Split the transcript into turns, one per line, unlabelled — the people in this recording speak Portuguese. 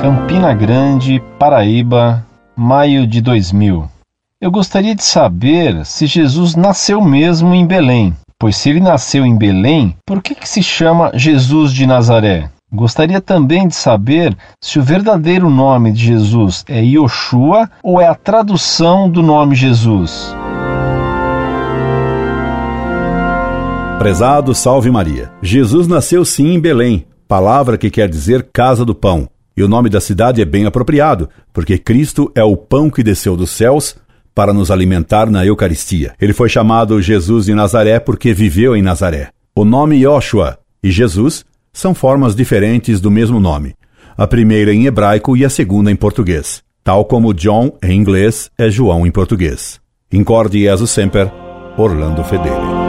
Campina Grande, Paraíba, maio de 2000. Eu gostaria de saber se Jesus nasceu mesmo em Belém, pois se ele nasceu em Belém, por que, que se chama Jesus de Nazaré? Gostaria também de saber se o verdadeiro nome de Jesus é Yoshua ou é a tradução do nome Jesus.
Prezado Salve Maria. Jesus nasceu sim em Belém, palavra que quer dizer casa do pão. E o nome da cidade é bem apropriado, porque Cristo é o pão que desceu dos céus para nos alimentar na Eucaristia. Ele foi chamado Jesus de Nazaré porque viveu em Nazaré. O nome Yoshua e Jesus são formas diferentes do mesmo nome, a primeira em hebraico e a segunda em português, tal como John em inglês é João em português. Incorde Jesus Semper, Orlando Fedeli.